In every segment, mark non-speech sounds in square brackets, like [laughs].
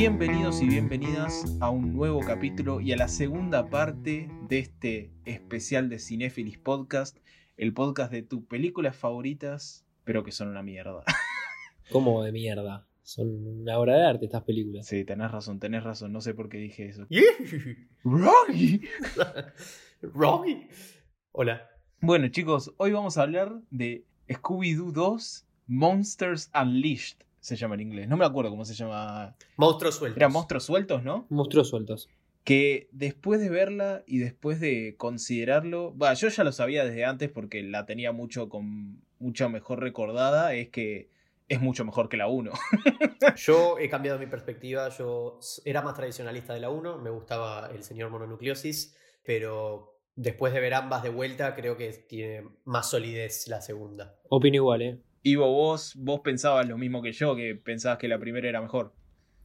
Bienvenidos y bienvenidas a un nuevo capítulo y a la segunda parte de este especial de Cinefilis Podcast, el podcast de tus películas favoritas, pero que son una mierda. [laughs] ¿Cómo de mierda? Son una obra de arte estas películas. Sí, tenés razón, tenés razón, no sé por qué dije eso. [laughs] ¡Rocky! [laughs] ¡Rocky! Hola. Bueno chicos, hoy vamos a hablar de Scooby-Doo 2 Monsters Unleashed se llama en inglés. No me acuerdo cómo se llama. Monstruos sueltos. Era monstruos sueltos, ¿no? Monstruos sueltos. Que después de verla y después de considerarlo. Bueno, yo ya lo sabía desde antes porque la tenía mucho con mucha mejor recordada. Es que es mucho mejor que la 1. [laughs] yo he cambiado mi perspectiva. Yo era más tradicionalista de la 1. Me gustaba el señor mononucleosis. Pero después de ver ambas de vuelta, creo que tiene más solidez la segunda. Opino igual, ¿eh? Ivo, vos, vos pensabas lo mismo que yo, que pensabas que la primera era mejor.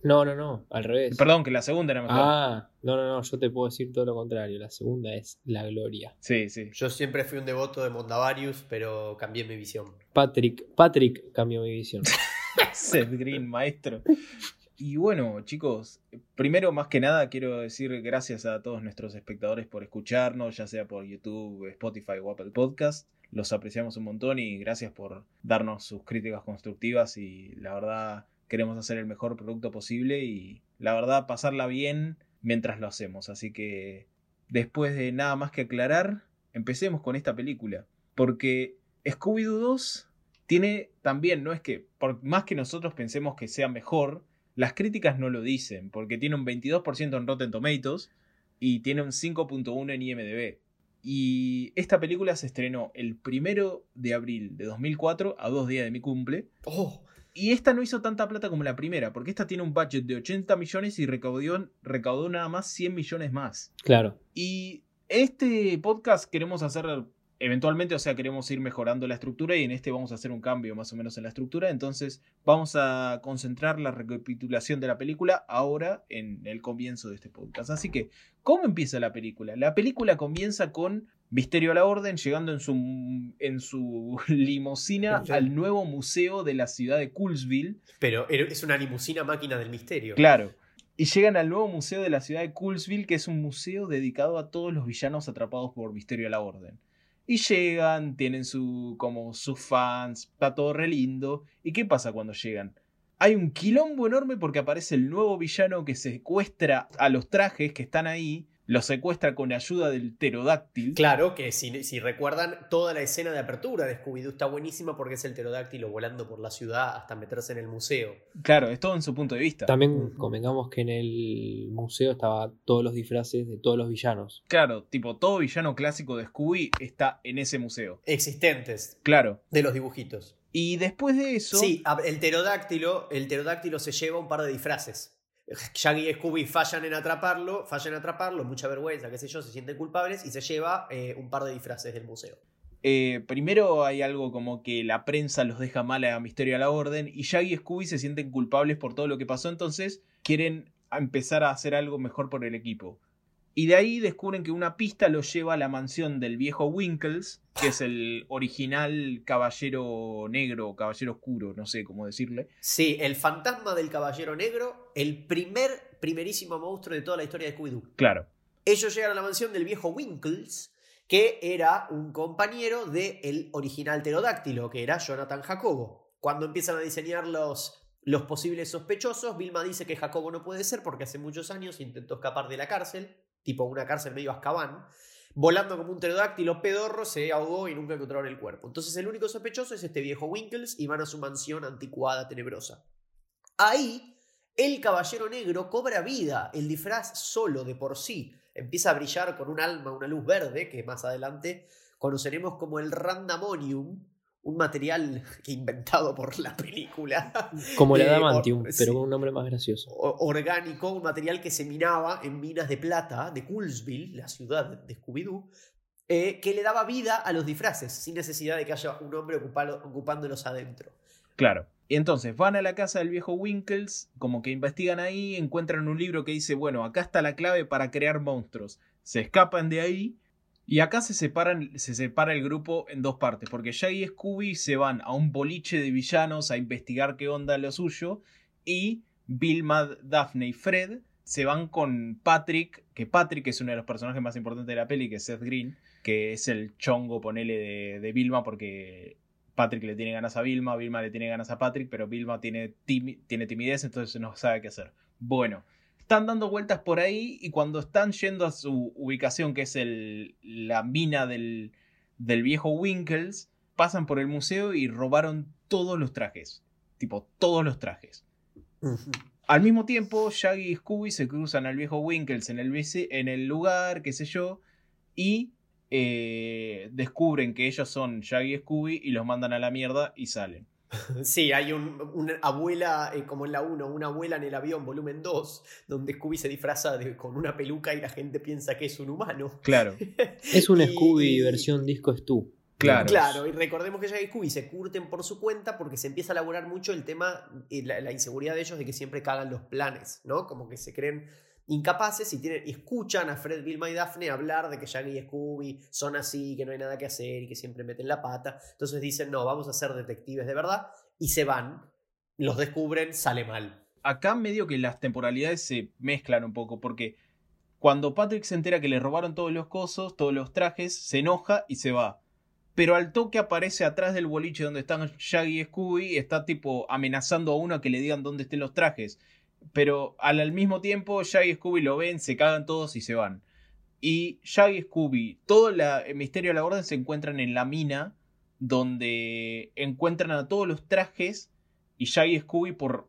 No, no, no, al revés. Perdón, que la segunda era mejor. Ah, no, no, no, yo te puedo decir todo lo contrario. La segunda es la gloria. Sí, sí. Yo siempre fui un devoto de Mondavarius, pero cambié mi visión. Patrick, Patrick cambió mi visión. [laughs] Seth Green, maestro. Y bueno, chicos, primero más que nada quiero decir gracias a todos nuestros espectadores por escucharnos, ya sea por YouTube, Spotify o Apple Podcast. Los apreciamos un montón y gracias por darnos sus críticas constructivas y la verdad queremos hacer el mejor producto posible y la verdad pasarla bien mientras lo hacemos. Así que después de nada más que aclarar, empecemos con esta película. Porque Scooby-Doo 2 tiene también, no es que, por más que nosotros pensemos que sea mejor, las críticas no lo dicen, porque tiene un 22% en Rotten Tomatoes y tiene un 5.1 en IMDb. Y esta película se estrenó el primero de abril de 2004, a dos días de mi cumple. Oh. Y esta no hizo tanta plata como la primera, porque esta tiene un budget de 80 millones y recaudó, recaudó nada más 100 millones más. Claro. Y este podcast queremos hacer eventualmente, o sea, queremos ir mejorando la estructura y en este vamos a hacer un cambio más o menos en la estructura. Entonces vamos a concentrar la recapitulación de la película ahora en el comienzo de este podcast. Así que, ¿cómo empieza la película? La película comienza con Misterio a la Orden llegando en su, en su [laughs] limusina al nuevo museo de la ciudad de Coolsville. Pero es una limusina máquina del misterio. Claro. Y llegan al nuevo museo de la ciudad de Coolsville, que es un museo dedicado a todos los villanos atrapados por Misterio a la Orden. Y llegan, tienen su, como sus fans, está todo re lindo. ¿Y qué pasa cuando llegan? Hay un quilombo enorme porque aparece el nuevo villano que secuestra a los trajes que están ahí lo secuestra con ayuda del pterodáctil. Claro, que si, recuerdan, toda la escena de apertura de Scooby-Doo está buenísima porque es el pterodáctilo volando por la ciudad hasta meterse en el museo. Claro, es todo en su punto de vista. También convengamos que en el museo estaba todos los disfraces de todos los villanos. Claro, tipo, todo villano clásico de Scooby está en ese museo. Existentes. Claro. De los dibujitos. Y después de eso. Sí, el pterodáctilo, el pterodáctilo se lleva un par de disfraces. Shaggy y Scooby fallan en atraparlo, fallan en atraparlo, mucha vergüenza, qué sé yo, se sienten culpables y se lleva eh, un par de disfraces del museo. Eh, primero hay algo como que la prensa los deja mal a Misterio a la Orden y Shaggy y Scooby se sienten culpables por todo lo que pasó, entonces quieren empezar a hacer algo mejor por el equipo. Y de ahí descubren que una pista los lleva a la mansión del viejo Winkles, que es el original caballero negro, caballero oscuro, no sé cómo decirle. Sí, el fantasma del caballero negro, el primer, primerísimo monstruo de toda la historia de Scooby-Doo. Claro. Ellos llegan a la mansión del viejo Winkles, que era un compañero del original pterodáctilo, que era Jonathan Jacobo. Cuando empiezan a diseñar los, los posibles sospechosos, Vilma dice que Jacobo no puede ser porque hace muchos años intentó escapar de la cárcel tipo una cárcel medio Azkaban, volando como un pterodáctilo pedorro, se ahogó y nunca encontraron el cuerpo. Entonces el único sospechoso es este viejo Winkles y van a su mansión anticuada, tenebrosa. Ahí, el caballero negro cobra vida, el disfraz solo de por sí. Empieza a brillar con un alma, una luz verde, que más adelante conoceremos como el Randamonium, un material [laughs] que inventado por la película. Como el eh, adamantium, pero con un nombre más gracioso. Orgánico, un material que se minaba en minas de plata de Coolsville, la ciudad de Scooby-Doo, eh, que le daba vida a los disfraces, sin necesidad de que haya un hombre ocupándolos adentro. Claro. Y entonces van a la casa del viejo Winkles, como que investigan ahí, encuentran un libro que dice, bueno, acá está la clave para crear monstruos. Se escapan de ahí y acá se, separan, se separa el grupo en dos partes, porque Shaggy y Scooby se van a un boliche de villanos a investigar qué onda lo suyo, y Vilma, Daphne y Fred se van con Patrick, que Patrick es uno de los personajes más importantes de la peli, que es Seth Green, que es el chongo, ponele, de, Vilma, porque Patrick le tiene ganas a Vilma, Vilma le tiene ganas a Patrick, pero Vilma tiene timidez, entonces no sabe qué hacer. Bueno, están dando vueltas por ahí y cuando están yendo a su ubicación, que es el, la mina del, del viejo Winkles, pasan por el museo y robaron todos los trajes. Tipo, todos los trajes. Al mismo tiempo, Shaggy y Scooby se cruzan al viejo Winkles en el, en el lugar, qué sé yo, y eh, descubren que ellos son Shaggy y Scooby y los mandan a la mierda y salen. Sí, hay una abuela, eh, como en la 1, una abuela en el avión, volumen 2, donde Scooby se disfraza con una peluca y la gente piensa que es un humano. Claro. [laughs] es un Scooby versión disco es tú. Claro. claro, y recordemos que Shaggy y Scooby se curten por su cuenta porque se empieza a elaborar mucho el tema, y la, la, inseguridad de ellos de que siempre cagan los planes, ¿no? Como que se creen incapaces y, tienen, escuchan a Fred, Vilma y Daphne hablar de que Shaggy y Scooby son así, que no hay nada que hacer y que siempre meten la pata. Entonces dicen, no, vamos a ser detectives de verdad y se van, los descubren, sale mal. Acá medio que las temporalidades se mezclan un poco porque cuando Patrick se entera que le robaron todos los cosos, todos los trajes, se enoja y se va. Pero al toque aparece atrás del boliche donde están Shaggy y Scooby está tipo amenazando a uno a que le digan dónde estén los trajes pero al, mismo tiempo Shaggy y Scooby lo ven, se cagan todos y se van. Y Shaggy y Scooby, todo el misterio de la orden se encuentran en la mina donde encuentran a todos los trajes y Shaggy y Scooby por,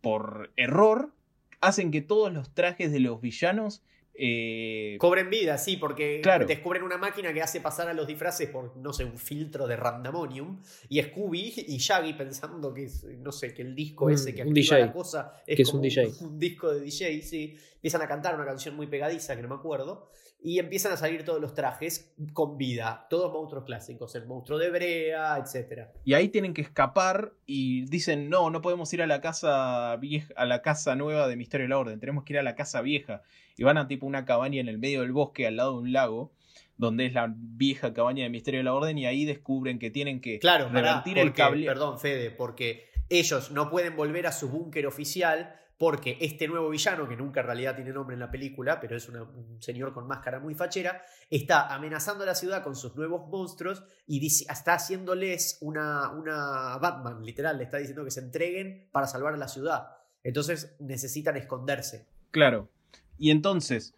por error hacen que todos los trajes de los villanos eh, Cobren vida, sí, porque descubren una máquina que hace pasar a los disfraces por, no sé, un filtro de randamonium. Y Scooby y Shaggy pensando que, no sé, que el disco ese que activa la cosa es, como un, DJ. [laughs] un, disco de DJ, sí. Empiezan a cantar una canción muy pegadiza que no me acuerdo. Y empiezan a salir todos los trajes con vida, todos monstruos clásicos, el monstruo de Brea, etc. Y ahí tienen que escapar y dicen, no, no podemos ir a la casa vieja, a la casa nueva de Misterio de la Orden, tenemos que ir a la casa vieja. Y van a tipo una cabaña en el medio del bosque, al lado de un lago, donde es la vieja cabaña de Misterio de la Orden, y ahí descubren que tienen que claro, revertir el cable. Perdón, Fede, porque ellos no pueden volver a su búnker oficial porque este nuevo villano, que nunca en realidad tiene nombre en la película, pero es un señor con máscara muy fachera, está amenazando a la ciudad con sus nuevos monstruos y está haciéndoles una, Batman, literal, le está diciendo que se entreguen para salvar a la ciudad. Entonces necesitan esconderse. Claro. Y entonces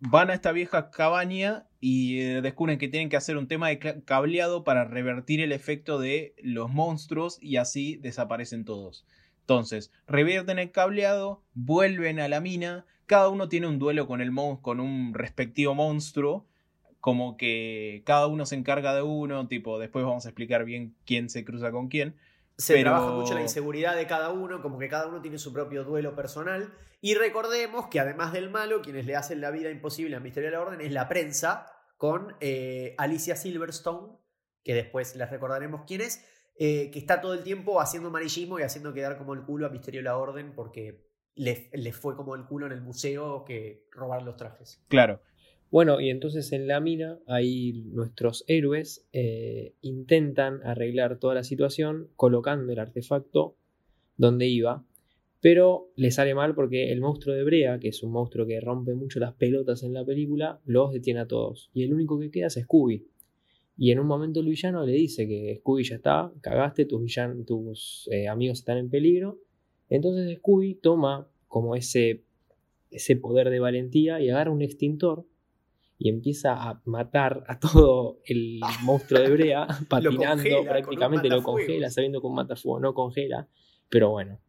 van a esta vieja cabaña y eh, descubren que tienen que hacer un tema de cableado para revertir el efecto de los monstruos y así desaparecen todos. Entonces, revierten el cableado, vuelven a la mina, cada uno tiene un duelo con, el con un respectivo monstruo, como que cada uno se encarga de uno, tipo, después vamos a explicar bien quién se cruza con quién. Se trabaja mucho la inseguridad de cada uno, como que cada uno tiene su propio duelo personal. Y recordemos que además del malo, quienes le hacen la vida imposible a Misterio de la Orden es la prensa, con eh, Alicia Silverstone, que después les recordaremos quién es, eh, que está todo el tiempo haciendo amarillismo y haciendo quedar como el culo a Misterio de la Orden porque le, fue como el culo en el museo que robar los trajes. Claro. Bueno, y entonces en la mina, ahí nuestros héroes eh, intentan arreglar toda la situación colocando el artefacto donde iba, pero le sale mal porque el monstruo de Brea, que es un monstruo que rompe mucho las pelotas en la película, los detiene a todos. Y el único que queda es Scooby, y en un momento el villano le dice que Scooby ya está, cagaste, tus, tus eh, amigos están en peligro. Entonces Scooby toma como ese, ese poder de valentía y agarra un extintor y empieza a matar a todo el monstruo de Brea, [laughs] patinando, prácticamente lo congela, sabiendo que un matafuego no congela, pero bueno.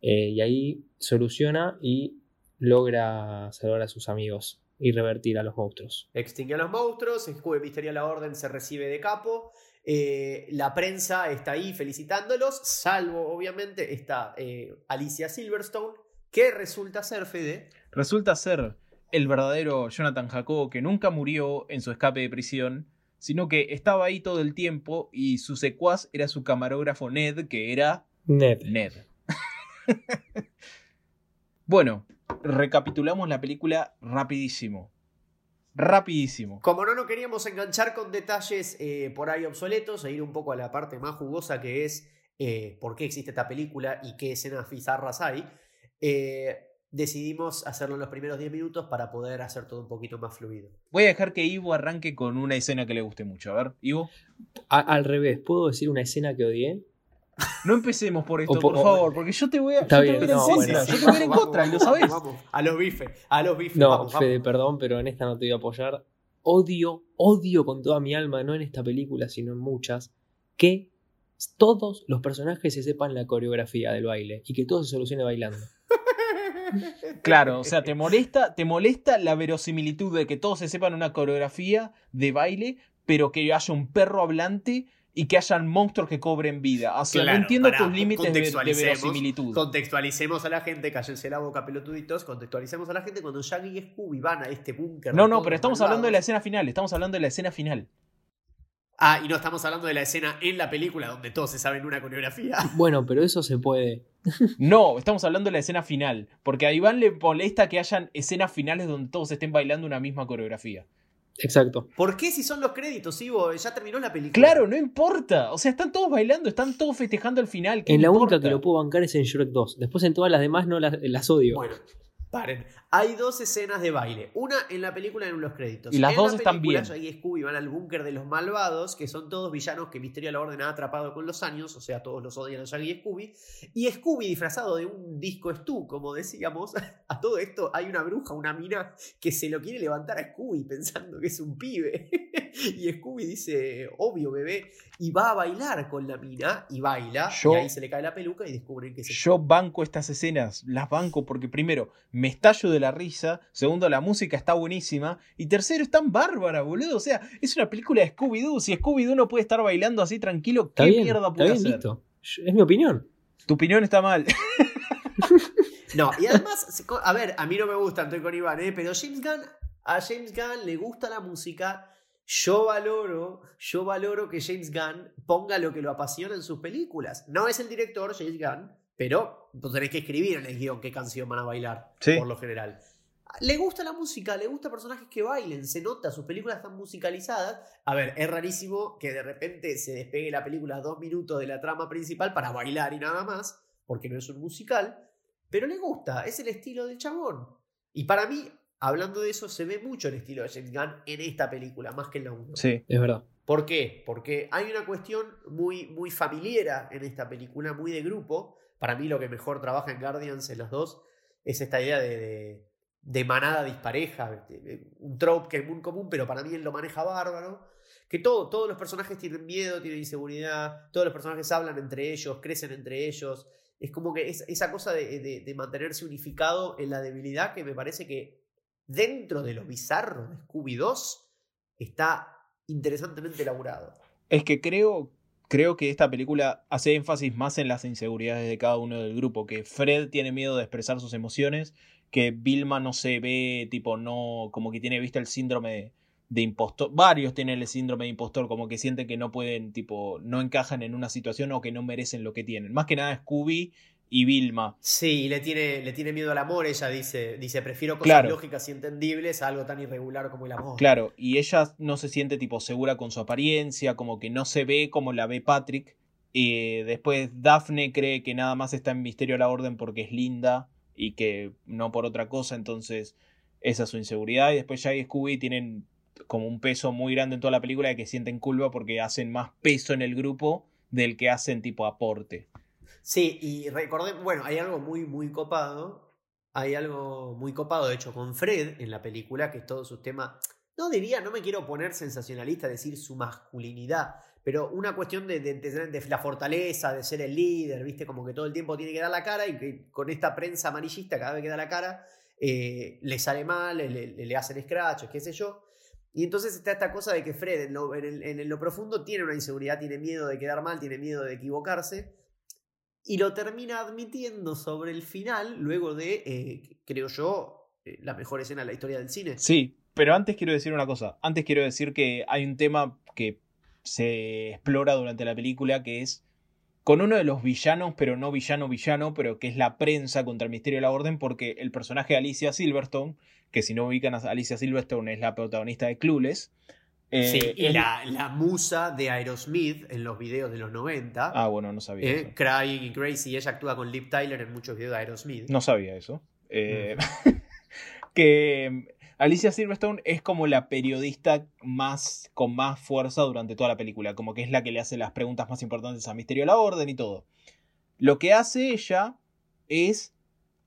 Eh, y ahí soluciona y logra salvar a sus amigos y revertir a los monstruos. Extingue a los monstruos, Misterio la Orden se recibe de capo. Eh, la prensa está ahí felicitándolos, salvo obviamente está eh, Alicia Silverstone, que resulta ser Fede. Resulta ser el verdadero Jonathan Jacobo que nunca murió en su escape de prisión, sino que estaba ahí todo el tiempo y su secuaz era su camarógrafo Ned, que era Ned. Ned. [laughs] bueno, recapitulamos la película rapidísimo. Rapidísimo. Como no nos queríamos enganchar con detalles eh, por ahí obsoletos e ir un poco a la parte más jugosa que es eh, por qué existe esta película y qué escenas bizarras hay, eh, decidimos hacerlo en los primeros 10 minutos para poder hacer todo un poquito más fluido. Voy a dejar que Ivo arranque con una escena que le guste mucho. A ver, Ivo. A- al revés, ¿puedo decir una escena que odié? No empecemos por esto, por- por favor, porque yo te voy a, Está yo te voy a en no, contra. bueno. Yo te voy a ir en contra, y lo. Vamos, vamos. A los bifes, a los bifes. No, vamos, vamos. Fede, perdón, pero en esta no te voy a apoyar. Odio, odio con toda mi alma, no en esta película, sino en muchas, que todos los personajes se sepan la coreografía del baile y que todo se solucione bailando. [laughs] Claro, o sea, te molesta, te molesta la verosimilitud de que todos se sepan una coreografía de baile, pero que haya un perro hablante y que hayan monstruos que cobren vida. O sea, Claro, no entiendo tus límites de, de verosimilitud. Contextualicemos a la gente, cállense la boca, pelotuditos. Contextualicemos a la gente cuando Shaggy y Scooby van a este búnker. No, no, pero estamos hablando de la escena final, estamos hablando de la escena final. Ah, y no estamos hablando de la escena en la película donde todos se saben una coreografía. [laughs] Bueno, pero eso se puede. [laughs] No, estamos hablando de la escena final, porque a Iván le molesta que hayan escenas finales donde todos estén bailando una misma coreografía. Exacto. ¿Por qué si son los créditos, Ivo? Ya terminó la película. Claro, no importa. O sea, están todos bailando, están todos festejando el final. ¿qué En la única que lo puedo bancar es en Shrek 2. Después en todas las demás no las, las odio. Bueno, paren. Hay dos escenas de baile. Una en la película en los créditos. Y las en dos la están película, bien. Shaggy y Scooby van al búnker de los malvados, que son todos villanos que Misterio de la Orden ha atrapado con los años, o sea, todos los odian a Shaggy y Scooby. Y Scooby disfrazado de un disco Stu, como decíamos. [laughs] A todo esto hay una bruja, una mina, que se lo quiere levantar a Scooby pensando que es un pibe. [laughs] y Scooby dice, obvio, bebé. Y va a bailar con la mina, y baila, Yo- y ahí se le cae la peluca y descubren que es Yo banco estas escenas, las banco porque primero me estallo de la risa, segundo la música está buenísima y tercero es tan bárbara, boludo. O sea, es una película de Scooby-Doo. Si Scooby-Doo no puede estar bailando así tranquilo, ¿qué bien, mierda puede hacer? listo. Es mi opinión. Tu opinión está mal. [laughs] No, y además, a ver, a mí no me gusta, estoy con Iván, ¿eh? pero James Gunn, a James Gunn le gusta la música. Yo valoro, yo valoro que James Gunn ponga lo que lo apasiona en sus películas. No es el director, James Gunn, pero vos tenés que escribir en el guion qué canción van a bailar, Sí. por lo general. Le gusta la música, le gusta personajes que bailen, se nota, sus películas están musicalizadas. A ver, es rarísimo que de repente se despegue la película dos minutos de la trama principal para bailar y nada más, porque no es un musical, pero le gusta, es el estilo del chabón. Y para mí, hablando de eso, se ve mucho el estilo de James Gunn en esta película, más que en la 1. Sí. Es verdad. ¿Por qué? Porque hay una cuestión muy, muy familiar en esta película, muy de grupo. Para mí lo que mejor trabaja en Guardians en los dos es esta idea de, de- manada dispareja, de- un trope que es muy común, pero para mí él lo maneja bárbaro. Que todo, todos los personajes tienen miedo, tienen inseguridad, todos los personajes hablan entre ellos, crecen entre ellos. Es como que es, esa cosa de, mantenerse unificado en la debilidad que me parece que dentro de lo bizarro de Scooby 2 está interesantemente elaborado. Es que creo, creo que esta película hace énfasis más en las inseguridades de cada uno del grupo. Que Fred tiene miedo de expresar sus emociones. Que Vilma no se ve, tipo, no. Como que tiene, viste, el síndrome de, de impostor. Varios tienen el síndrome de impostor, como que sienten que no pueden, tipo, no encajan en una situación o que no merecen lo que tienen. Más que nada Scooby y Vilma. Sí, le tiene, le tiene miedo al amor, ella dice, dice, prefiero cosas Claro. lógicas y entendibles a algo tan irregular como el amor. Claro, y ella no se siente tipo segura con su apariencia, como que no se ve como la ve Patrick. Y después Daphne cree que nada más está en Misterio a la Orden porque es linda y que no por otra cosa, entonces esa es su inseguridad. Y después Jay y Scooby tienen como un peso muy grande en toda la película de que sienten culpa porque hacen más peso en el grupo del que hacen tipo aporte. Sí, y recordemos, bueno, hay algo muy, muy copado. Hay algo muy copado, de hecho, con Fred en la película, que es todo su tema. No diría, no me quiero poner sensacionalista, decir su masculinidad, pero una cuestión de, de- de- de la fortaleza, de ser el líder, ¿viste? Como que todo el tiempo tiene que dar la cara y con esta prensa amarillista, cada vez que da la cara, eh, le sale mal, le, le- le hacen scratches, qué sé yo. Y entonces está esta cosa de que Fred en lo, en lo profundo tiene una inseguridad, tiene miedo de quedar mal, tiene miedo de equivocarse y lo termina admitiendo sobre el final, luego de, eh, creo yo, eh, la mejor escena de la historia del cine. Sí, pero antes quiero decir una cosa. Antes quiero decir que hay un tema que se explora durante la película que es con uno de los villanos, pero no villano villano, pero que es la prensa contra el Misterio de la Orden, porque el personaje de Alicia Silverstone, que si no ubican a Alicia Silverstone es la protagonista de Clueless, Eh, sí, y es- la, la musa de Aerosmith en los videos de los 90. Ah, bueno, no sabía eh, eso. Crying y Crazy. Ella actúa con Liv Tyler en muchos videos de Aerosmith. No sabía eso. Eh, [laughs] que mm, Alicia Silverstone es como la periodista más con más fuerza durante toda la película, como que es la que le hace las preguntas más importantes a Misterio de la Orden y todo. Lo que hace ella es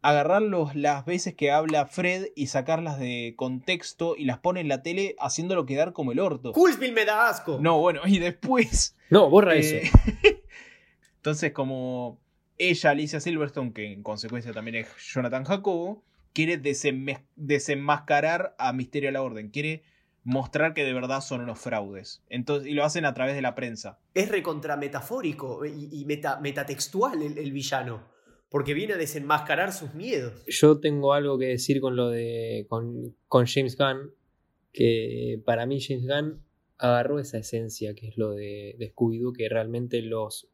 agarrar los- las veces que habla Fred y sacarlas de contexto y las pone en la tele haciéndolo quedar como el orto. Coolsville me da asco. No, bueno, y después [laughs] No, borra eh, eso. [laughs] Entonces, como ella, Alicia Silverstone, que en consecuencia también es Jonathan Jacobo, quiere desenmascarar a Misterio de la Orden. Quiere mostrar que de verdad son unos fraudes. Entonces, y lo hacen a través de la prensa. Es recontra metafórico y, y meta- metatextual el, el villano. Porque viene a desenmascarar sus miedos. Yo tengo algo que decir con lo de. con, James Gunn. Que para mí James Gunn agarró esa esencia que es lo de, de Scooby-Doo, que realmente los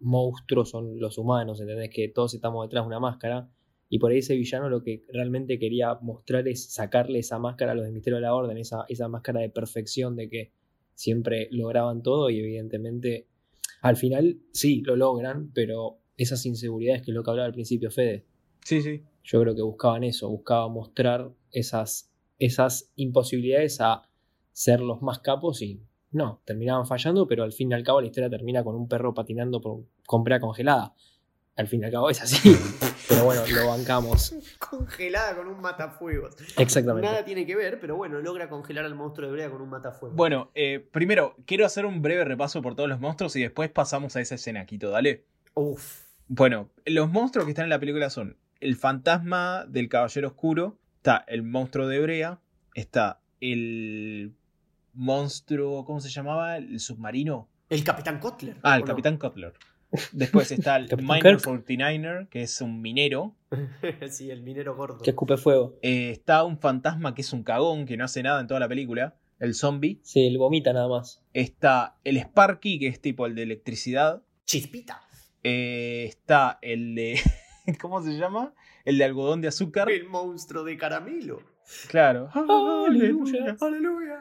monstruos son los humanos, ¿entendés? Que todos estamos detrás de una máscara. Y por ahí ese villano lo que realmente quería mostrar es sacarle esa máscara a los de Misterio de la Orden, esa, esa máscara de perfección de que siempre lograban todo y evidentemente al final sí lo logran, pero esas inseguridades que es lo que hablaba al principio Fede, Sí, sí. yo creo que buscaban eso, buscaban mostrar esas, esas imposibilidades a ser los más capos y no, terminaban fallando, pero al fin y al cabo la historia termina con un perro patinando por, con brea congelada. Al fin y al cabo es así. [laughs] pero bueno, lo bancamos. Congelada con un matafuegos. Exactamente. Nada tiene que ver, pero bueno, logra congelar al monstruo de Brea con un matafuegos. Bueno, eh, primero, quiero hacer un breve repaso por todos los monstruos y después pasamos a esa escena, Quito, dale. Uf. Bueno, los monstruos que están en la película son el fantasma del Caballero Oscuro, está el monstruo de Brea, está el monstruo, ¿cómo se llamaba? El submarino. El Capitán Kotler. Ah, el ¿o no? Capitán Cutler. Después está [laughs] el Capitán Miner Kirk. 49er, que es un minero. [laughs] sí, el minero gordo. Que escupe fuego. Eh, está un fantasma que es un cagón, que no hace nada en toda la película. El zombie. Sí, él vomita nada más. Está el Sparky, que es tipo el de electricidad. Chispita. Eh, está el de. [laughs] ¿Cómo se llama? El de algodón de azúcar. El monstruo de caramelo. Claro. Aleluya. Aleluya.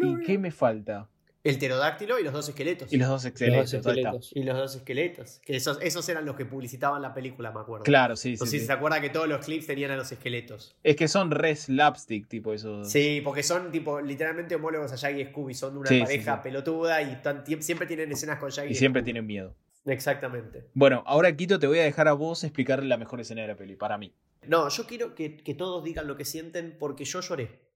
¿Y qué me falta? El pterodáctilo y los dos esqueletos. Y los dos Los esqueletos. Y los dos esqueletos. Que esos, esos eran los que publicitaban la película, me acuerdo. Claro, sí, No sí. sé si sí. se acuerda que todos los clips tenían a los esqueletos. Es que son re slapstick, tipo esos. Sí, porque son tipo literalmente homólogos a Shaggy y Scooby. Son una Sí, pareja sí. pelotuda y están- siempre tienen escenas con Shaggy Y siempre Scooby. tienen miedo. Exactamente. Bueno, ahora Quito te voy a dejar a vos explicar la mejor escena de la peli, para mí. No, yo quiero que, que todos digan lo que sienten porque yo lloré.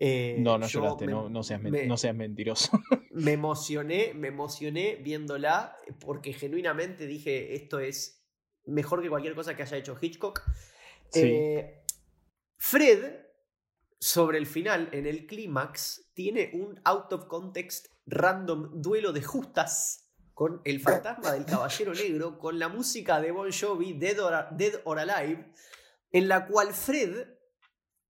Eh, No, no lloraste, me- no, no, seas men- me- no seas mentiroso. [laughs] me [laughs] emocioné, me emocioné viéndola porque genuinamente dije esto es mejor que cualquier cosa que haya hecho Hitchcock. Sí. Eh, Fred, sobre el final, en el clímax, tiene un out of context random duelo de justas con el fantasma del caballero negro, con la música de Bon Jovi, Dead or, Dead or Alive, en la cual Fred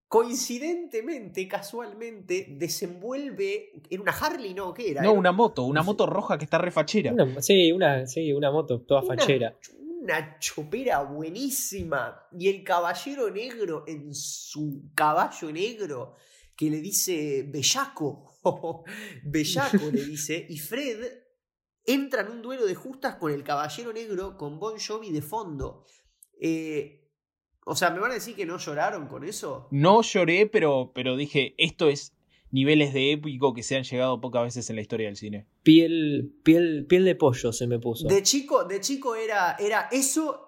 coincidentemente, casualmente, desenvuelve en una Harley, ¿no? ¿Qué era? No, Era una moto, una moto roja que está refachera. Una- sí, una, sí, una moto toda Una- fachera. Una chopera buenísima. Y el caballero negro en su caballo negro que le dice bellaco. [laughs] bellaco le dice. Y Fred entra en un duelo de justas con el caballero negro con Bon Jovi de fondo. Eh, o sea, ¿me van a decir que no lloraron con eso? No lloré, pero, pero dije, esto es niveles de épico que se han llegado pocas veces en la historia del cine. Piel, piel, piel de pollo se me puso. De chico, de chico era, era eso.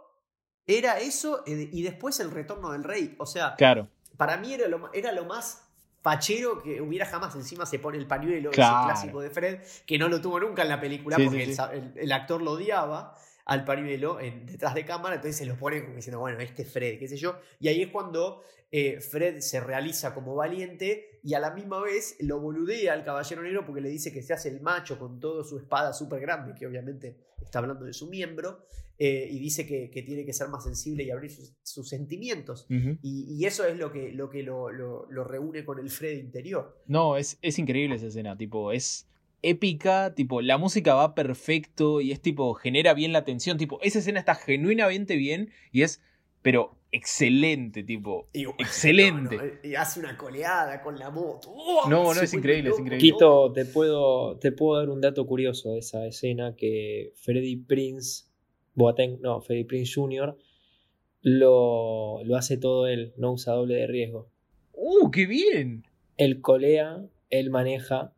Era eso eh, y después el retorno del rey. O sea, Claro. Para mí era lo, era lo más fachero que hubiera jamás. Encima se pone el pañuelo, Claro. ese clásico de Fred, que no lo tuvo nunca en la película Sí, porque sí, el sí. sa- El, el actor lo odiaba al pañuelo en- detrás de cámara, entonces se lo pone como diciendo, bueno, este es Fred, qué sé yo. Y ahí es cuando eh, Fred se realiza como valiente y a la misma vez lo boludea al caballero negro porque le dice que se hace el macho con toda su espada súper grande, que obviamente está hablando de su miembro, eh, y dice que, que tiene que ser más sensible y abrir sus- sus sentimientos. Y, y eso es lo que lo, que lo, lo- lo reúne con el Fred interior. No, es, es increíble esa escena, tipo, es épica, tipo, la música va perfecto y es tipo, genera bien la tensión, tipo, esa escena está genuinamente bien y es, pero excelente, tipo. Y- [laughs] Excelente. no, no, y hace una coleada con la moto. ¡Oh! No, no, es increíble, es increíble. Quito, te puedo, te puedo dar un dato curioso de esa escena que Freddy Prince, Boateng, no, Freddy Prince Jr., lo, lo hace todo él, no usa doble de riesgo. ¡Uh, qué bien! Él colea, él maneja,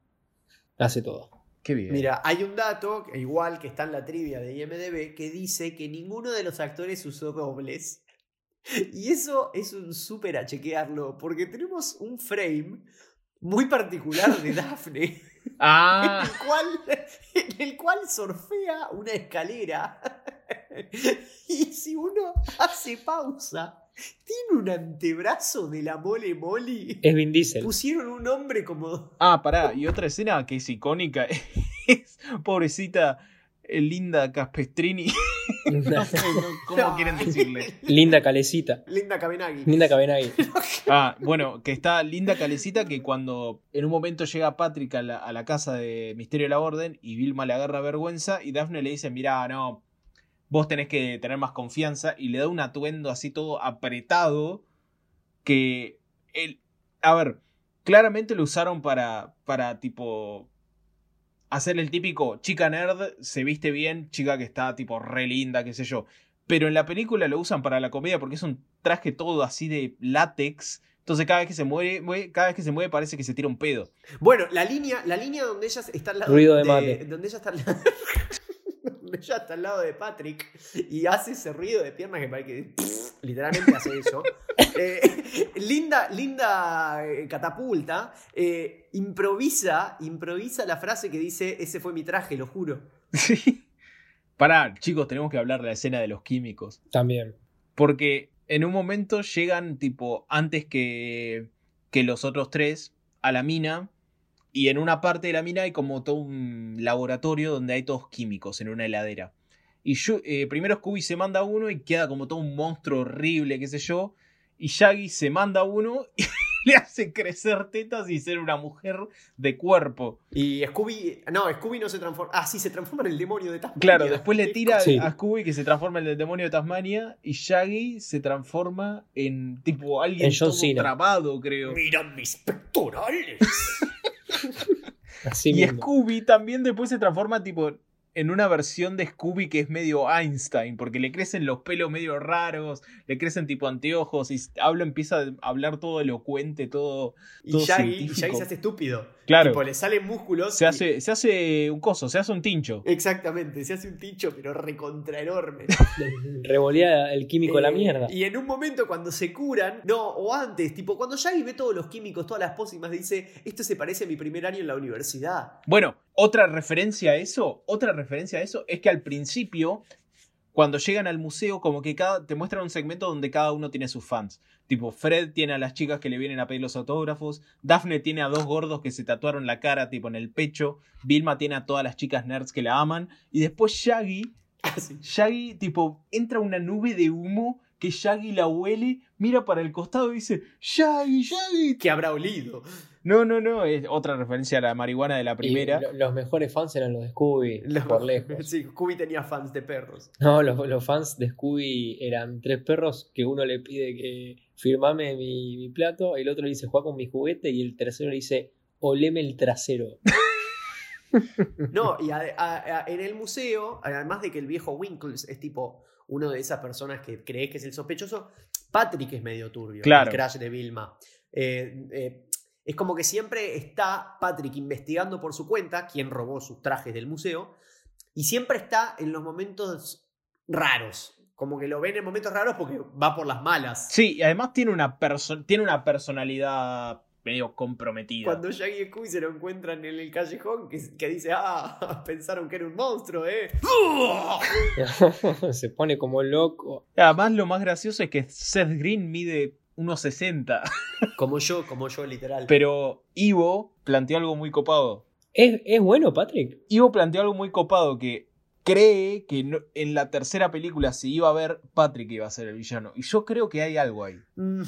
hace todo. Qué bien. Mira, hay un dato, igual que está en la trivia de IMDB, que dice que ninguno de los actores usó dobles. [laughs] Y eso es un súper a chequearlo, porque tenemos un frame muy particular de [laughs] Daphne, en, Ah, el cual, en el cual surfea una escalera. [laughs] Y si uno hace pausa, tiene un antebrazo de la mole moli. Es Vin Diesel. Pusieron un hombre como ah, pará. Y otra escena que es icónica [laughs] es pobrecita eh, Linda Caspestrini. [laughs] no sé cómo No. quieren decirle. Linda Calecita. Linda Cabenagui. Linda Cabenagui. Ah, bueno, que está Linda Calecita que cuando en un momento llega Patrick a la, a la casa de Misterio de la Orden y Vilma le agarra vergüenza y Daphne le dice, mirá, no, vos tenés que tener más confianza y le da un atuendo así todo apretado que... El, a ver, claramente lo usaron para, para tipo... Hacer el típico chica nerd, se viste bien, chica que está tipo re linda, qué sé yo. Pero en la película lo usan para la comedia porque es un traje todo así de látex. Entonces cada vez que se mueve, mueve- cada vez que se mueve parece que se tira un pedo. Bueno, la línea, la línea donde ella está al lado Ruido de mate. donde ella está al [laughs] ella está al lado de Patrick y hace ese ruido de piernas que parece que [laughs] literalmente hace eso. [laughs] Eh, linda, linda eh, catapulta eh, improvisa, improvisa la frase que dice ese fue mi traje, lo juro. Sí. Pará, chicos, tenemos que hablar de la escena de los químicos. También. Porque en un momento llegan, tipo, antes que, que los otros tres, a la mina. Y en una parte de la mina hay como todo un laboratorio donde hay todos químicos en una heladera. Y yo, eh, primero Scooby se manda uno y queda como todo un monstruo horrible, qué sé yo. Y Shaggy se manda uno [laughs] y le hace crecer tetas y ser una mujer de cuerpo. Y Scooby, no, Scooby no se transforma. Ah, sí, se transforma en el demonio de Tasmania. Claro, después le tira Sí. a Scooby que se transforma en el demonio de Tasmania y Shaggy se transforma en tipo alguien En todo trabado, creo. Mira mis pectorales. [laughs] Así y mismo. Scooby también después se transforma tipo en una versión de Scooby que es medio Einstein, porque le crecen los pelos medio raros, le crecen tipo anteojos y habla, empieza a hablar todo elocuente, todo... Y Todo y. Shaggy se hace estúpido. Claro, Tipo, le salen músculos. se y- hace, se hace un coso, se hace un tincho. Exactamente, se hace un tincho, pero recontra enorme. [laughs] Revolea el químico a la Eh, mierda. Y en un momento cuando se curan, no, o antes, tipo, cuando Shaggy ve todos los químicos, todas las pócimas, dice, esto se parece a mi primer año en la universidad. Bueno, otra referencia a eso, otra referencia a eso es que al principio, cuando llegan al museo, como que cada, te muestran un segmento donde cada uno tiene sus fans. Tipo, Fred tiene a las chicas que le vienen a pedir los autógrafos, Daphne tiene a dos gordos que se tatuaron la cara, tipo en el pecho, Vilma tiene a todas las chicas nerds que la aman, y después Shaggy, Así. Shaggy, tipo, entra una nube de humo que Shaggy la huele, mira para el costado y dice, Shaggy, Shaggy. Que habrá olido. No, no, no, es otra referencia a la marihuana de la primera. lo- los mejores fans eran los de Scooby, [laughs] Los- por [laughs] lejos. Sí, Scooby tenía fans de perros. No, los, los fans de Scooby eran tres perros que uno le pide que firmame mi, mi plato, el otro le dice juega con mi juguete y el tercero le dice oleme el trasero. [laughs] No, y a- a- a- en el museo, además de que el viejo Winkles es tipo uno de esas personas que cree que es el sospechoso, Patrick es medio turbio. Claro. El crash de Vilma. Eh, eh, es como que siempre está Patrick investigando por su cuenta quién robó sus trajes del museo. Y siempre está en los momentos raros. Como que lo ven en momentos raros porque va por las malas. Sí, y además tiene una, perso- tiene una personalidad medio comprometida. Cuando Shaggy y Scooby se lo encuentran en el callejón, que, que dice, ah, [laughs] pensaron que era un monstruo, ¿eh? [laughs] Se pone como loco. Además, lo más gracioso es que Seth Green mide 1,60. Como yo, como yo, literal. Pero Ivo planteó algo muy copado. ¿Es, es bueno, Patrick? Ivo planteó algo muy copado que cree que no- en la tercera película se iba a ver Patrick iba a ser el villano. Y yo creo que hay algo ahí. Mm.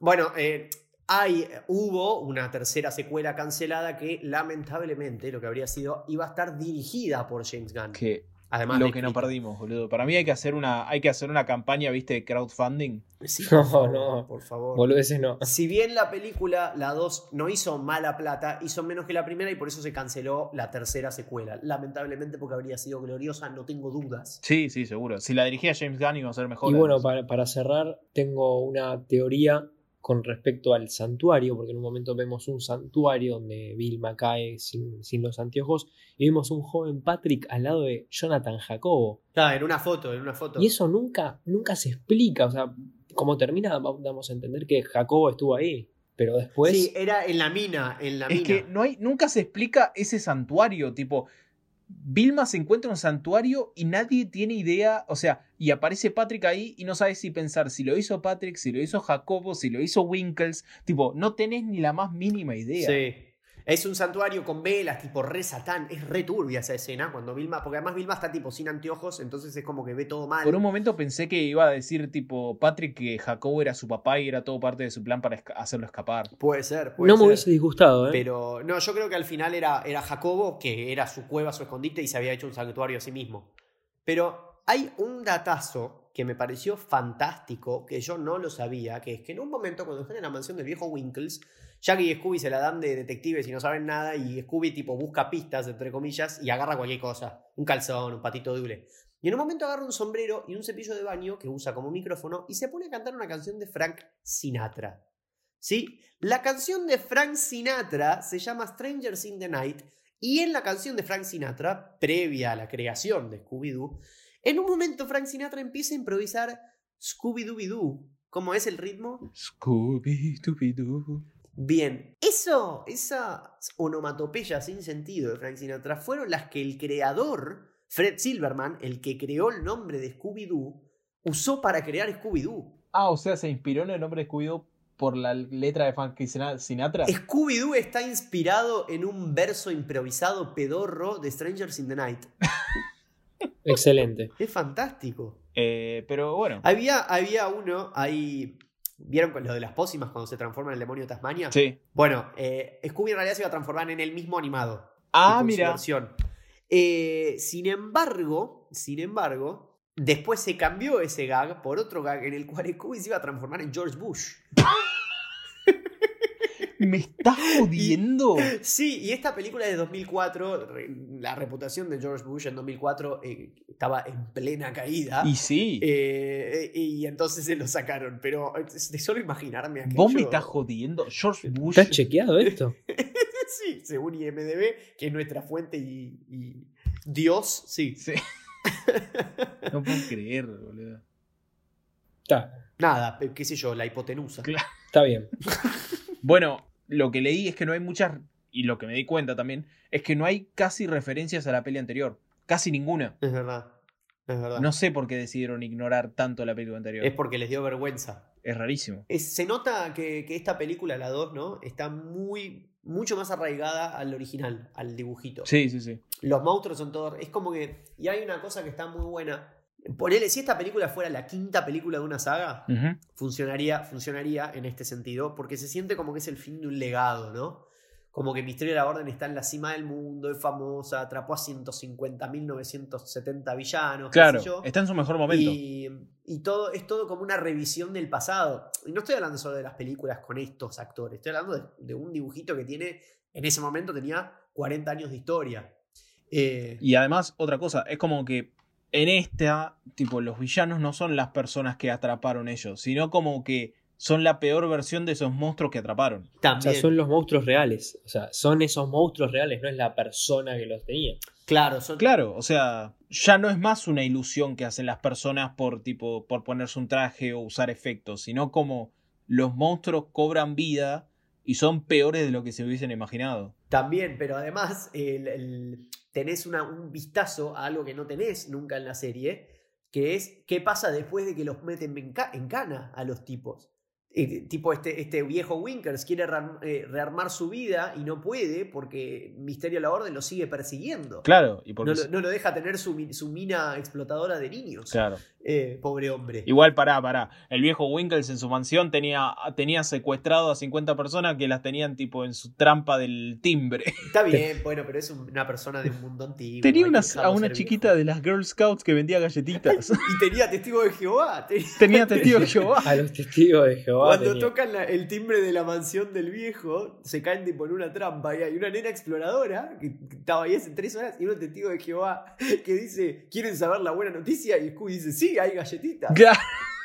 Bueno, eh, hay, hubo una tercera secuela cancelada que lamentablemente lo que habría sido iba a estar dirigida por James Gunn. Que Además lo de que no perdimos, boludo. Para mí hay que hacer una, hay que hacer una campaña, viste, de crowdfunding. Sí, [laughs] No, por favor, no. por favor. Boludeces no. Si bien la película, la 2, no hizo mala plata, hizo menos que la primera y por eso se canceló la tercera secuela. Lamentablemente porque habría sido gloriosa, no tengo dudas. Sí, sí, seguro. Si la dirigía James Gunn iba a ser mejor. Y bueno, para cerrar, tengo una teoría con respecto al santuario, porque en un momento vemos un santuario donde Vilma cae sin, sin los anteojos y vemos un joven Patrick al lado de Jonathan Jacobo. Ah, en una foto, en una foto. Y eso nunca, nunca se explica, o sea, como termina, damos a entender que Jacobo estuvo ahí, pero después... sí, era en la mina, en la es mina. que no hay, nunca se explica ese santuario, tipo. Vilma se encuentra en un santuario y nadie tiene idea, o sea, y aparece Patrick ahí y no sabes si pensar si lo hizo Patrick, si lo hizo Jacobo, si lo hizo Winkles, tipo, no tenés ni la más mínima idea. Sí. Es un santuario con velas, tipo re satán. Es re turbia esa escena cuando Vilma, porque además Vilma está tipo sin anteojos, entonces es como que ve todo mal. Por un momento pensé que iba a decir, tipo, Patrick que Jacobo era su papá y era todo parte de su plan para esca- hacerlo escapar. Puede ser, puede no me hubiese disgustado, ¿eh? Pero no, yo creo que al final era, era Jacobo, que era su cueva, su escondite y se había hecho un santuario a sí mismo. Pero hay un datazo que me pareció fantástico, que yo no lo sabía, que es que en un momento cuando están en la mansión del viejo Winkles, Jackie y Scooby se la dan de detectives y no saben nada y Scooby tipo busca pistas, entre comillas, y agarra cualquier cosa, un calzón, un patito de hule. Y en un momento agarra un sombrero y un cepillo de baño que usa como micrófono y se pone a cantar una canción de Frank Sinatra. ¿Sí? La canción de Frank Sinatra se llama Strangers in the Night y en la canción de Frank Sinatra, previa a la creación de Scooby-Doo, en un momento Frank Sinatra empieza a improvisar Scooby-Dooby-Doo. ¿Cómo es el ritmo? Scooby Dooby Bien, eso, esa onomatopeya sin sentido de Frank Sinatra fueron las que el creador, Fred Silverman, el que creó el nombre de Scooby-Doo, usó para crear Scooby-Doo. Ah, o sea, se inspiró en el nombre de Scooby por la letra de Frank Sinatra. Scooby-Doo está inspirado en un verso improvisado pedorro de Strangers in the Night. Excelente. Es fantástico. Eh, pero bueno. Había, había uno ahí. ¿Vieron lo de las pócimas cuando se transforma en el demonio de Tasmania? Sí. Bueno, eh, Scooby en realidad se iba a transformar en el mismo animado. Ah, mira. Eh, sin embargo, sin embargo, después se cambió ese gag por otro gag en el cual Scooby se iba a transformar en George Bush. [laughs] ¿Me estás [laughs] jodiendo? Sí, y esta película de 2004, re- la reputación de George Bush en 2004 eh, estaba en plena caída. Y sí. Eh, y entonces se lo sacaron, pero eh, de solo imaginarme aquello. Vos me estás jodiendo. George Bush. ¿Está chequeado esto? [laughs] sí, según IMDB, que es nuestra fuente y, y Dios, sí. Sí. [laughs] No puedo creer, boludo. Está, Nada, eh, qué sé yo, la hipotenusa. Claro. está bien. Bueno, lo que leí es que no hay muchas. Y lo que me di cuenta también es que no hay casi referencias a la peli anterior. Casi ninguna. Es verdad, es verdad. No sé por qué decidieron ignorar tanto la película anterior. Es porque les dio vergüenza. Es rarísimo. Es- se nota que, que esta película, la 2, ¿no? Está muy, mucho más arraigada al original, al dibujito. Sí, sí, sí. Los monstruos son todos. Es como que. Y hay una cosa que está muy buena. Ponele, si esta película fuera la quinta película de una saga, funcionaría, funcionaría en este sentido, porque se siente como que es el fin de un legado, ¿no? Como que Misterio de la Orden está en la cima del mundo, es famosa, atrapó a 150.970 villanos, qué Claro, sé yo. está en su mejor momento. Y, y todo es todo como una revisión del pasado. Y no estoy hablando solo de las películas con estos actores, estoy hablando de, de un dibujito que tiene, en ese momento tenía 40 años de historia. Eh, Y además, otra cosa, es como que en esta, tipo, los villanos no son las personas que atraparon ellos, sino como que son la peor versión de esos monstruos que atraparon. O también, sea, son los monstruos reales. O sea, son esos monstruos reales, no es la persona que los tenía. claro, son, Claro, o sea, ya no es más una ilusión que hacen las personas por tipo por ponerse un traje o usar efectos, sino como los monstruos cobran vida y son peores de lo que se hubiesen imaginado. También, pero además el- el- tenés un vistazo a algo que no tenés nunca en la serie, que es qué pasa después de que los meten en, ca- en cana a los tipos. Eh, tipo este, este viejo Winkers quiere rearm- eh, rearmar su vida y no puede porque Misterio a la Orden lo sigue persiguiendo. Claro, y porque. No, lo- no lo deja tener su, su mina explotadora de niños. Claro. Eh, pobre hombre. Igual, pará, pará. El viejo Winkles en su mansión tenía, tenía secuestrado a 50 personas que las tenían tipo en su trampa del timbre. Está [laughs] bien, bueno, pero es un- una persona de un mundo antiguo. Tenía una, a una chiquita de las Girl Scouts que vendía galletitas. [laughs] Y tenía testigo de Jehová. tenía- tenía [laughs] testigo de Jehová. A los testigos de Jehová. Cuando tenía. tocan la- el timbre de la mansión del viejo, se caen tipo en una trampa y hay una nena exploradora que estaba ahí hace tres horas y un testigo de Jehová que dice, ¿quieren saber la buena noticia? Y Scooby dice, sí, hay galletitas.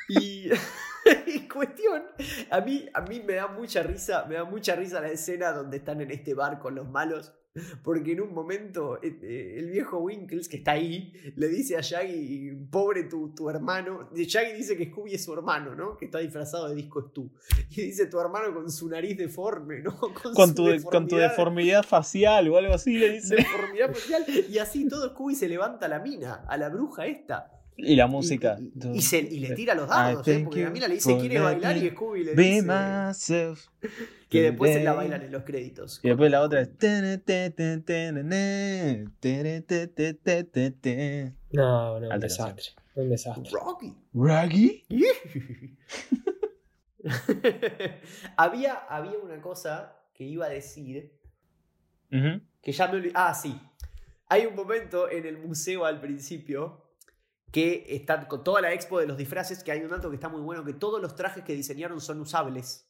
Y, [laughs] y cuestión, a mí, a mí me da mucha risa, me da mucha risa la escena donde están en este bar con los malos, porque en un momento eh, eh, el viejo Winkles que está ahí le dice a Shaggy, pobre tu, tu hermano, y Shaggy dice que Scooby es su hermano, ¿no? Que está disfrazado de disco Stu. Y dice tu hermano con su nariz deforme, ¿no? [laughs] Con su tu, con tu deformidad facial o algo así, le dice. deformidad facial. Y así todo Scooby se levanta a la mina, a la bruja esta. Y la música. Y, y se- y le tira los I dardos, ¿eh? porque la you mina le dice quiere bailar y Scooby le dice myself. [laughs] que después se la bailan en los créditos. Y después la otra es. No, no, un Alta desastre. Un desastre. Rocky. ¿Raggy? [laughs] había, había una cosa que iba a decir que ya me olvidé. Ah, sí. Hay un momento en el museo al principio que están con toda la expo de los disfraces, que hay un dato que está muy bueno, que todos los trajes que diseñaron son usables.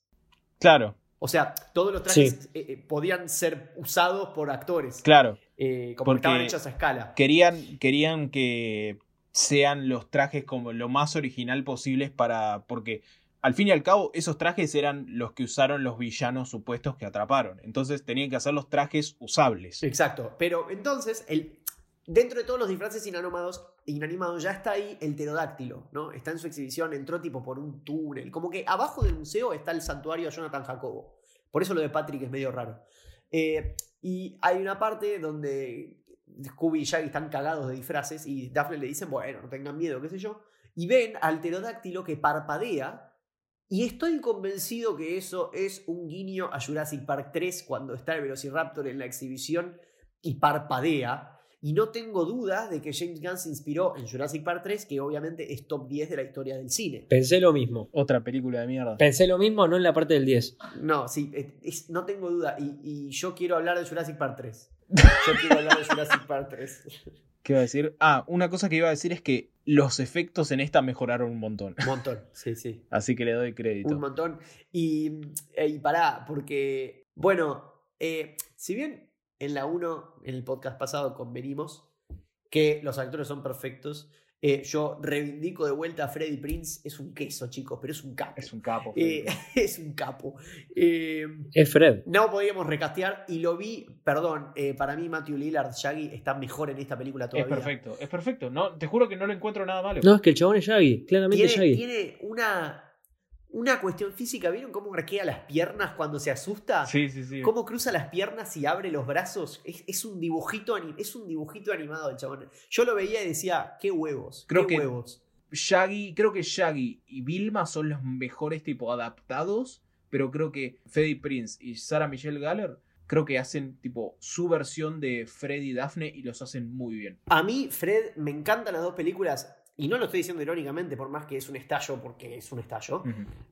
Claro, O sea, todos los trajes eh, eh, podían ser usados por actores, claro. eh, como Porque- estaban hechos a escala. Querían, querían que sean los trajes como lo más original posibles para. Porque al fin y al cabo, esos trajes eran los que usaron los villanos supuestos que atraparon. Entonces tenían que hacer los trajes usables. Exacto. Pero entonces, el, dentro de todos los disfraces inanimados, ya está ahí el pterodáctilo, ¿no? Está en su exhibición, entró tipo por un túnel. Como que abajo del museo está el santuario de Jonathan Jacobo. Por eso lo de Patrick es medio raro. Eh, y hay una parte donde Scooby y Shaggy están cagados de disfraces y Daphne le dicen, bueno, no tengan miedo, qué sé yo. Y ven al pterodáctilo que parpadea. Y estoy convencido que eso es un guiño a Jurassic Park 3 cuando está el Velociraptor en la exhibición y parpadea. Y no tengo dudas de que James Gunn se inspiró en Jurassic Park 3, que obviamente es top 10 de la historia del cine. Pensé lo mismo. Otra película de mierda. Pensé lo mismo, no en la parte del 10. No, sí, es- es- no tengo duda. Y, y yo quiero hablar de Jurassic Park 3. [laughs] Yo quiero hablar de Jurassic Park 3. ¿Qué iba a decir? Ah, una cosa que iba a decir es que los efectos en esta mejoraron un montón. Un montón, sí, sí. Así que le doy crédito. Un montón. Y, eh, y pará, porque, bueno, eh, si bien en la 1, en el podcast pasado, convenimos que los actores son perfectos, eh, yo reivindico de vuelta a Freddy Prince. Es un queso, chicos, pero es un capo. Es un capo. Eh, [laughs] es un capo. Eh, Es Fred. no podíamos recastear y lo vi, perdón, eh, para mí Matthew Lillard, Shaggy, está mejor en esta película es todavía. perfecto, es perfecto. No, te juro que no le encuentro nada malo. No, es que el chabón es Shaggy. Claramente Tiene, Shaggy. tiene una, una cuestión física. ¿Vieron cómo arquea las piernas cuando se asusta? Sí, sí, sí. Cómo cruza las piernas y abre los brazos. Es, es un dibujito es un dibujito animado el chabón. Yo lo veía y decía, qué huevos, Creo qué que- huevos. Shaggy, creo que Shaggy y Vilma son los mejores tipo adaptados, pero creo que Freddy Prince y Sarah Michelle Gellar creo que hacen tipo su versión de Freddy y Daphne y los hacen muy bien. A mí, Fred, me encantan las dos películas. Y no lo estoy diciendo irónicamente, por más que es un estallo, porque es un estallo.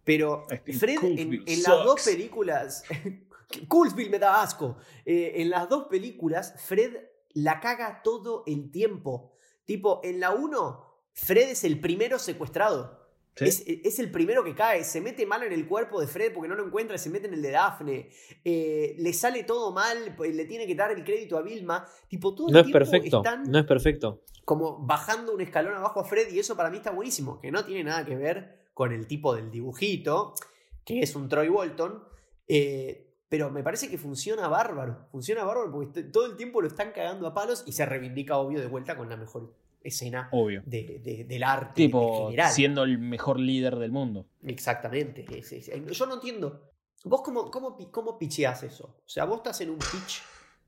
Pero Fred, en, las dos películas. [laughs] Coolsville me da asco. Eh, en las dos películas, Fred la caga todo el tiempo. Tipo, en la 1, Fred es el primero secuestrado. ¿Sí? Es, es el primero que cae. Se mete mal en el cuerpo de Fred porque no lo encuentra y se mete en el de Daphne. Eh, le sale todo mal, pues, le tiene que dar el crédito a Vilma. Tipo, todo el No es tiempo perfecto. están No es perfecto. como bajando un escalón abajo a Fred y eso para mí está buenísimo, que no tiene nada que ver con el tipo del dibujito, que es un Troy Bolton, eh, pero me parece que funciona bárbaro, funciona bárbaro porque todo el tiempo lo están cagando a palos y se reivindica obvio de vuelta con la mejor escena Obvio. de- de- del arte Tipo, en general. siendo el mejor líder del mundo. Exactamente. es- es- yo no entiendo. ¿Vos cómo, cómo, cómo picheás eso? O sea, vos estás en un pitch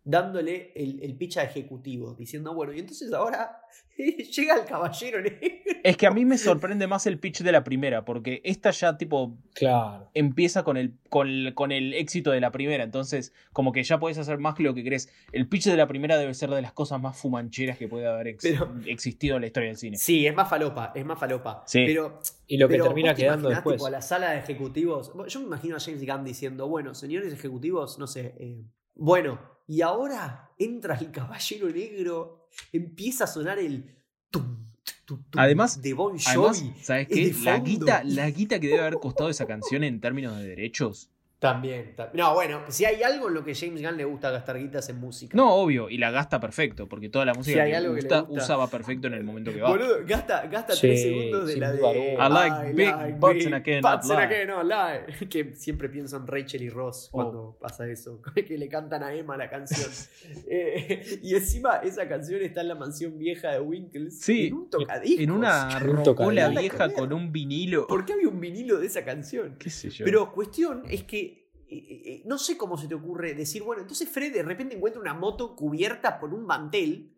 dándole el, el pitch a ejecutivo, diciendo, bueno, y entonces ahora [laughs] llega el caballero negro. Es que a mí me sorprende más el pitch de la primera, porque esta ya tipo Claro. empieza con el, con, el- con el éxito de la primera, entonces como que ya puedes hacer más que lo que crees. El pitch de la primera debe ser de las cosas más fumancheras que puede haber ex- Pero- existido en la historia del cine. Sí, es más falopa, es más falopa. Sí. Pero Y lo que Pero termina ¿vos te quedando después. tipo, a la sala de ejecutivos. Yo me imagino a James Gunn diciendo, bueno, señores ejecutivos, no sé. eh, bueno, y ahora entra el caballero negro, empieza a sonar el. tum, tum, tum Además- de Bon Además, Jovi. ¿sabes es qué? La guita, la guita que debe haber costado esa canción en términos de derechos. También, tam- No, bueno, si hay algo en lo que James Gunn le gusta gastar guitas en música. No, obvio, y la gasta perfecto, porque toda la música Si hay que, algo que le gusta, gusta. usaba perfecto en el momento que va. Boludo, gasta, gasta Sí, tres segundos de la de. I like big butts and I cannot butts and I lie. [laughs] Que siempre pienso en Rachel y Ross Oh. cuando pasa eso. [laughs] Que le cantan a Emma la canción. [laughs] Eh, y encima esa canción está en la mansión vieja de Winkles. Sí, En un tocadiscos. En una Un rocola vieja con un vinilo. ¿Por qué había un vinilo de esa canción? ¿Qué sé yo? Pero cuestión es que eh, no sé cómo se te ocurre decir, bueno, entonces Fred de repente encuentra una moto cubierta por un mantel,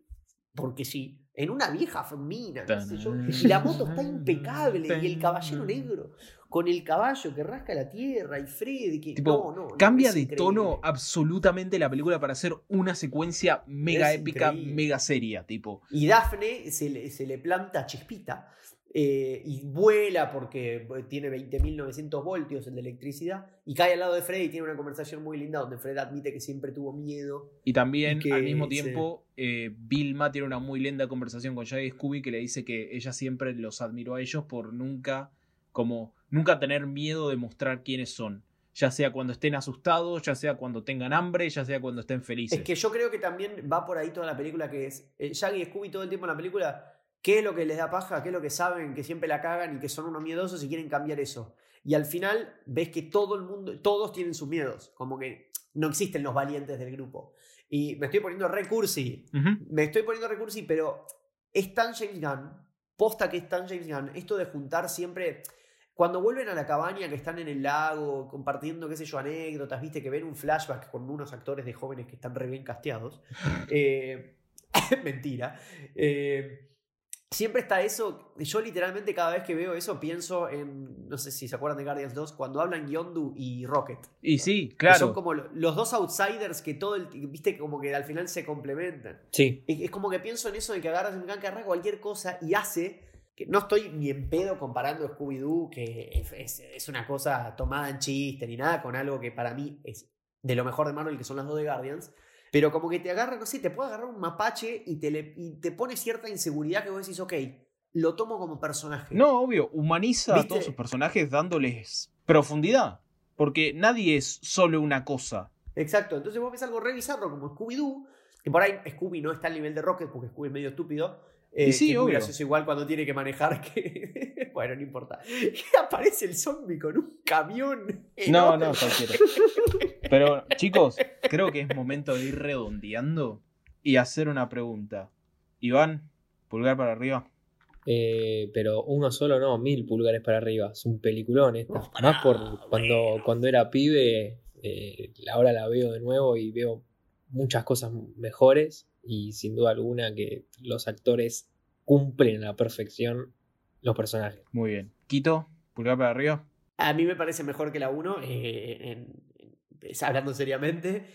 porque sí, en una vieja mina, sé yo, y la moto está impecable, y el caballero negro con el caballo que rasca la tierra, y Fred que Tipo, no, no, Cambia de increíble. tono absolutamente la película para hacer una secuencia mega Es épica, increíble. mega seria, tipo. Y Daphne se le, se le planta chispita eh, y vuela porque tiene 20.900 voltios el de electricidad y cae al lado de Fred y tiene una conversación muy linda donde Fred admite que siempre tuvo miedo. Y también, Y que- al mismo tiempo, eh, Vilma tiene una muy linda conversación con Shaggy Scooby que le dice que ella siempre los admiró a ellos por nunca, como, nunca tener miedo de mostrar quiénes son. Ya sea cuando estén asustados, ya sea cuando tengan hambre, ya sea cuando estén felices. Es que yo creo que también va por ahí toda la película que es eh, Shaggy y Scooby todo el tiempo en la película. ¿Qué es lo que les da paja? ¿Qué es lo que saben? Que siempre la cagan y que son unos miedosos y quieren cambiar eso. Y al final ves que todo el mundo, todos tienen sus miedos. Como que no existen los valientes del grupo. Y me estoy poniendo re cursi. Ujú. Me estoy poniendo re cursi, pero es tan James Gunn. Posta que es tan James Gunn. Esto de juntar siempre. Cuando vuelven a la cabaña que están en el lago, compartiendo, qué sé yo, anécdotas, viste, que ven un flashback con unos actores de jóvenes que están re bien casteados. [laughs] Eh, [laughs] mentira. Eh, siempre está eso. Yo literalmente cada vez que veo eso pienso en, no sé si se acuerdan de Guardians 2, cuando hablan Yondu y Rocket. Y sí, Que claro. son como lo- los dos outsiders que todo el, viste, como que al final se complementan. Sí. Es es como que pienso en eso de que agarras un que agarra cualquier cosa y hace. Que no estoy ni en pedo comparando Scooby-Doo, que es, es- es una cosa tomada en chiste ni nada, con algo que para mí es de lo mejor de Marvel, que son las dos de Guardians. Pero como que te agarra, no sé, te puede agarrar un mapache y te, le- y te pone cierta inseguridad que vos decís, ok, lo tomo como personaje. No, obvio, humaniza a todos sus personajes dándoles profundidad. Porque nadie es solo una cosa. Exacto, entonces vos ves algo re bizarro como Scooby-Doo, que por ahí Scooby no está al nivel de Rocket porque Scooby es medio estúpido. eh, Y sí, que es muy obvio. gracioso igual cuando tiene que manejar que... bueno, no importa. [laughs] Aparece el zombie con un camión. No, no, cualquiera. Pero, chicos, creo que es momento de ir redondeando y hacer una pregunta. Iván, pulgar para arriba. Eh, pero uno solo no, mil pulgares para arriba. Es un peliculón esta. No, pará, Más por cuando, cuando era pibe, eh, ahora la veo de nuevo y veo muchas cosas mejores. Y sin duda alguna que los actores cumplen a la perfección los personajes. Muy bien. Quito, pulgar para arriba. A mí me parece mejor que la 1, hablando seriamente.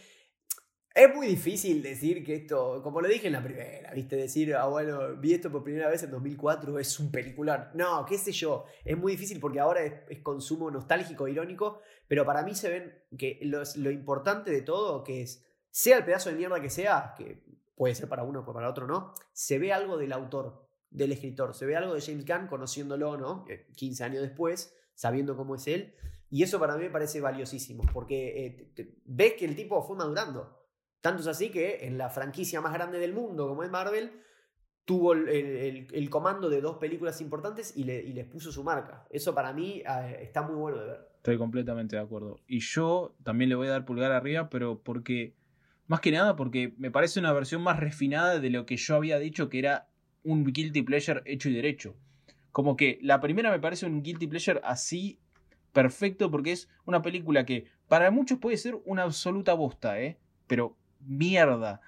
Es muy difícil decir que esto, como lo dije en la primera, ¿viste? Decir, ah, bueno, vi esto por primera vez en 2004, es un peliculón. No, qué sé yo, es muy difícil porque ahora es, es consumo nostálgico, irónico, pero para mí se ven que los- lo importante de todo, que es, sea el pedazo de mierda que sea, que puede ser para uno o para otro no, se ve algo del autor, del escritor, se ve algo de James Gunn conociéndolo, ¿no? Eh, 15 años después, sabiendo cómo es él, y eso para mí me parece valiosísimo, porque eh, te- te- ves que el tipo fue madurando. Tanto es así que en la franquicia más grande del mundo, como es Marvel, tuvo el, el- el comando de dos películas importantes y, le- y les puso su marca. Eso para mí eh, está muy bueno de ver. Estoy completamente de acuerdo. Y yo también le voy a dar pulgar arriba, pero porque, más que nada, porque me parece una versión más refinada de lo que yo había dicho que era un guilty pleasure hecho y derecho. Como que la primera me parece un guilty pleasure así perfecto porque es una película que para muchos puede ser una absoluta bosta, ¿eh? Pero mierda.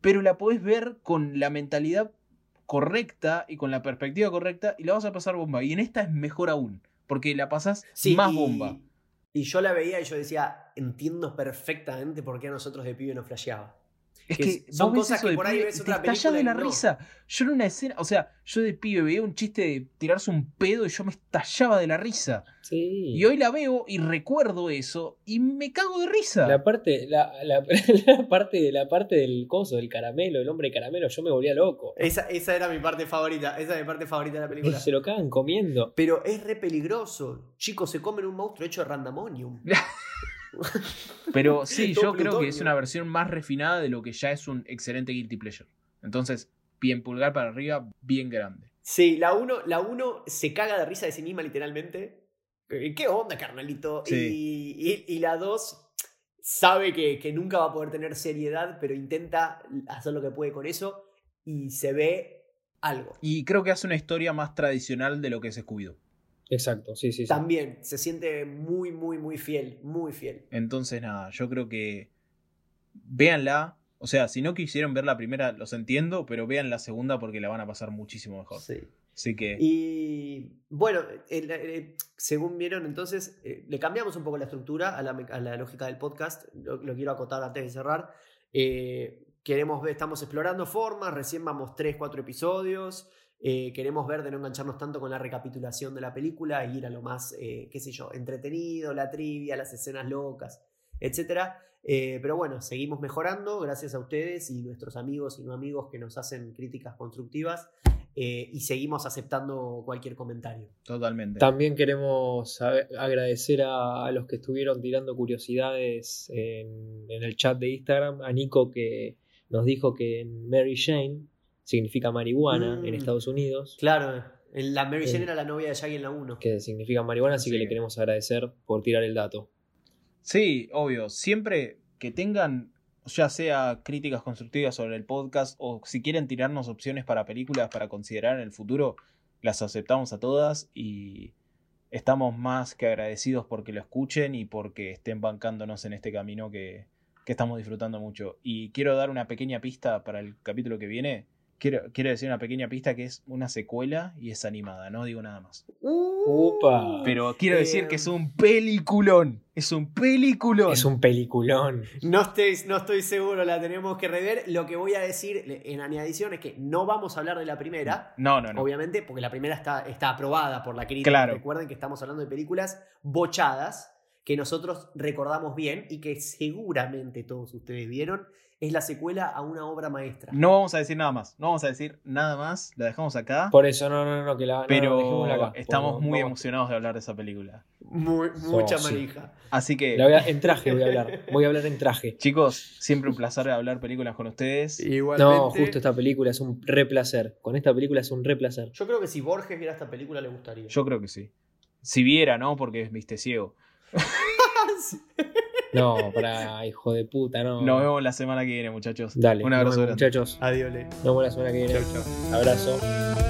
Pero la podés ver con la mentalidad correcta y con la perspectiva correcta y la vas a pasar bomba. Y en esta es mejor aún, porque la pasás Sí, más y- bomba. Y yo la veía y yo decía, entiendo perfectamente por qué a nosotros de pibe nos flasheaba. Es que que son vos ves cosas eso que por ahí ves te otra estallás película de la no. risa. Yo en una escena, o sea, yo de pibe veía un chiste de tirarse un pedo y yo me estallaba de la risa. Sí. Y hoy la veo y recuerdo eso y me cago de risa. La parte, la, la- [laughs] la parte, la parte del coso, del caramelo, el hombre caramelo, yo me volvía loco. Esa, esa era mi parte favorita, esa es mi parte favorita de la película. Se lo cagan comiendo. Pero es re peligroso. Chicos, se comen un monstruo hecho de randamonium. [laughs] [laughs] Pero sí, yo creo que es una versión más refinada de lo que ya es un excelente guilty pleasure. Entonces, bien pulgar para arriba, bien grande. Sí, la 1 la uno se caga de risa de sí misma, literalmente. Eh, ¿Qué onda, carnalito? Sí. Y, y- y la 2 sabe que, que nunca va a poder tener seriedad, pero intenta hacer lo que puede con eso y se ve algo. Y creo que hace una historia más tradicional de lo que es Scooby-Doo. Exacto, sí, sí, sí. También se siente muy, muy, muy fiel, muy fiel. Entonces, nada, yo creo que véanla. O sea, si no quisieron ver la primera, los entiendo, pero vean la segunda porque la van a pasar muchísimo mejor. Sí. Así que, Y bueno, el- el- según vieron, entonces eh, le cambiamos un poco la estructura a la, me- a la lógica del podcast. Lo, lo quiero acotar antes de cerrar. Eh, queremos ver, estamos explorando formas. Recién vamos 3, 4 episodios. Eh, queremos ver de no engancharnos tanto con la recapitulación de la película e ir a lo más, eh, qué sé yo, entretenido, la trivia, las escenas locas, etcétera. Eh, pero bueno, seguimos mejorando gracias a ustedes y nuestros amigos y no amigos que nos hacen críticas constructivas eh, y seguimos aceptando cualquier comentario. totalmente. También queremos agradecer a, a los que estuvieron tirando curiosidades en, en el chat de Instagram. A Nico que nos dijo que en Mary Jane significa marihuana Mm. en Estados Unidos. Claro, en la Mary Jane Eh. era la novia de Shaggy en la 1. Que significa marihuana, así que le queremos agradecer por tirar el dato. Sí, obvio. Siempre que tengan, ya sea críticas constructivas sobre el podcast o si quieren tirarnos opciones para películas para considerar en el futuro, las aceptamos a todas y estamos más que agradecidos porque lo escuchen y porque estén bancándonos en este camino que, que estamos disfrutando mucho. Y quiero dar una pequeña pista para el capítulo que viene. Quiero, quiero decir una pequeña pista que es una secuela y es animada, no digo nada más. Upa. Pero quiero decir Eh, que es un peliculón. Es un peliculón. Es un peliculón. No estoy, no estoy seguro, la tenemos que rever. Lo que voy a decir en adición es que no vamos a hablar de la primera, No, no, no. obviamente, porque la primera está, está aprobada por la crítica. Claro. Recuerden que estamos hablando de películas bochadas que nosotros recordamos bien y que seguramente todos ustedes vieron. Es la secuela a una obra maestra. No vamos a decir nada más. No vamos a decir nada más. La dejamos acá. Por eso, no, no, no, que la no, no, pero dejémosla acá. estamos muy vamos- emocionados de hablar de esa película. Muy- mucha sí. manija. Así que, La voy a- en traje voy a hablar. Voy a hablar en traje. [laughs] chicos, siempre un placer hablar películas con ustedes. Igualmente, No, justo esta película es un re placer. Con esta película es un re placer. Yo creo que si Borges viera esta película le gustaría. Yo creo que sí. Si viera, ¿no? Porque viste ciego. [laughs] No, para hijo de puta, no. Nos vemos la semana que viene, muchachos. Dale, Un nos abrazo vemos, grande. muchachos. Adiós. Le. Nos vemos la semana que viene. Chau, chau. Abrazo.